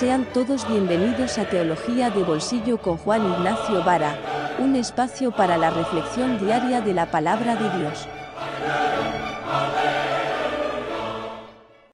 Sean todos bienvenidos a Teología de Bolsillo con Juan Ignacio Vara, un espacio para la reflexión diaria de la palabra de Dios.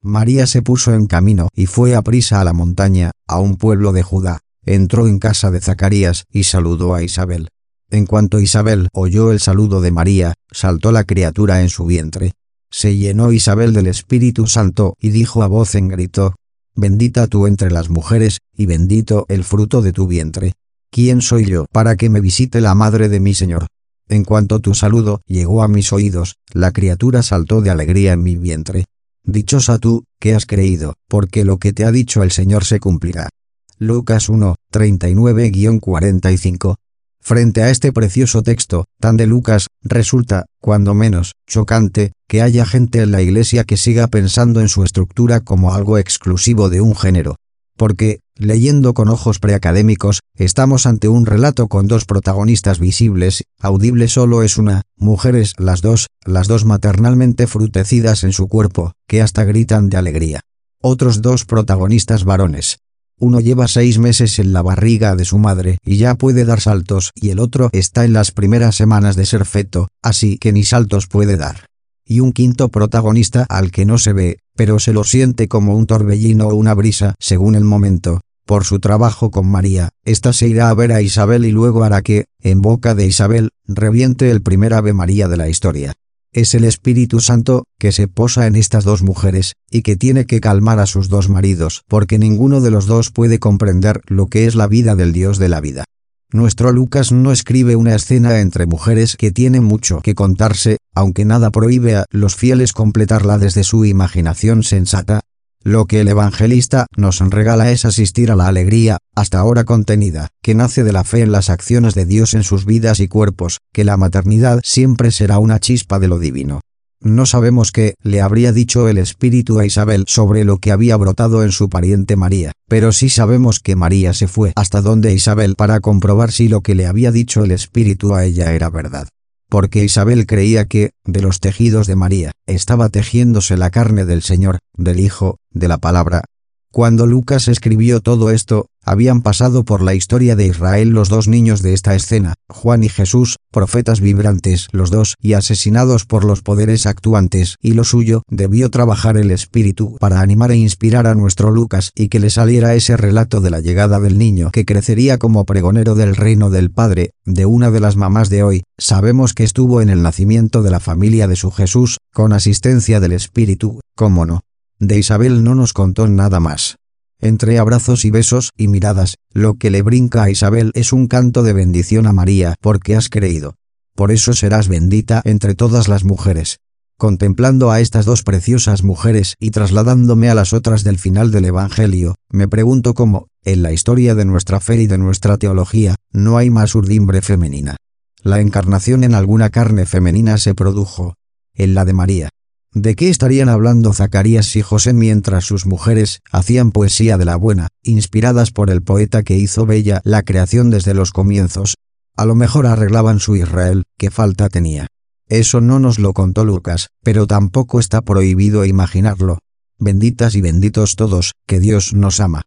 María se puso en camino y fue a prisa a la montaña, a un pueblo de Judá. Entró en casa de Zacarías y saludó a Isabel. En cuanto Isabel oyó el saludo de María, saltó la criatura en su vientre. Se llenó Isabel del Espíritu Santo y dijo a voz en grito, Bendita tú entre las mujeres, y bendito el fruto de tu vientre. ¿Quién soy yo para que me visite la madre de mi Señor? En cuanto tu saludo llegó a mis oídos, la criatura saltó de alegría en mi vientre. Dichosa tú, que has creído, porque lo que te ha dicho el Señor se cumplirá. Lucas 1, 39-45 Frente a este precioso texto, tan de Lucas, resulta, cuando menos, chocante, que haya gente en la Iglesia que siga pensando en su estructura como algo exclusivo de un género. Porque, leyendo con ojos preacadémicos, estamos ante un relato con dos protagonistas visibles, audible solo es una, mujeres las dos, las dos maternalmente frutecidas en su cuerpo, que hasta gritan de alegría. Otros dos protagonistas varones, uno lleva seis meses en la barriga de su madre y ya puede dar saltos y el otro está en las primeras semanas de ser feto, así que ni saltos puede dar. Y un quinto protagonista al que no se ve, pero se lo siente como un torbellino o una brisa, según el momento. Por su trabajo con María, ésta se irá a ver a Isabel y luego hará que, en boca de Isabel, reviente el primer Ave María de la historia. Es el Espíritu Santo, que se posa en estas dos mujeres, y que tiene que calmar a sus dos maridos, porque ninguno de los dos puede comprender lo que es la vida del Dios de la vida. Nuestro Lucas no escribe una escena entre mujeres que tiene mucho que contarse, aunque nada prohíbe a los fieles completarla desde su imaginación sensata, lo que el evangelista nos regala es asistir a la alegría, hasta ahora contenida, que nace de la fe en las acciones de Dios en sus vidas y cuerpos, que la maternidad siempre será una chispa de lo divino. No sabemos qué le habría dicho el Espíritu a Isabel sobre lo que había brotado en su pariente María, pero sí sabemos que María se fue hasta donde Isabel para comprobar si lo que le había dicho el Espíritu a ella era verdad porque Isabel creía que, de los tejidos de María, estaba tejiéndose la carne del Señor, del Hijo, de la palabra. Cuando Lucas escribió todo esto, habían pasado por la historia de Israel los dos niños de esta escena, Juan y Jesús, profetas vibrantes los dos y asesinados por los poderes actuantes, y lo suyo debió trabajar el Espíritu para animar e inspirar a nuestro Lucas y que le saliera ese relato de la llegada del niño que crecería como pregonero del reino del Padre, de una de las mamás de hoy, sabemos que estuvo en el nacimiento de la familia de su Jesús, con asistencia del Espíritu, cómo no. De Isabel no nos contó nada más. Entre abrazos y besos y miradas, lo que le brinca a Isabel es un canto de bendición a María porque has creído. Por eso serás bendita entre todas las mujeres. Contemplando a estas dos preciosas mujeres y trasladándome a las otras del final del Evangelio, me pregunto cómo, en la historia de nuestra fe y de nuestra teología, no hay más urdimbre femenina. La encarnación en alguna carne femenina se produjo. En la de María. ¿De qué estarían hablando Zacarías y José mientras sus mujeres hacían poesía de la buena, inspiradas por el poeta que hizo bella la creación desde los comienzos? A lo mejor arreglaban su Israel, que falta tenía. Eso no nos lo contó Lucas, pero tampoco está prohibido imaginarlo. Benditas y benditos todos, que Dios nos ama.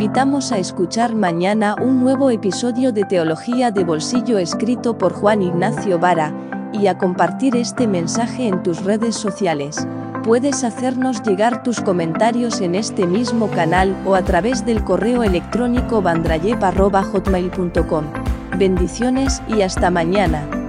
Invitamos a escuchar mañana un nuevo episodio de Teología de Bolsillo escrito por Juan Ignacio Vara, y a compartir este mensaje en tus redes sociales. Puedes hacernos llegar tus comentarios en este mismo canal o a través del correo electrónico bandrayep.hotmail.com. Bendiciones y hasta mañana.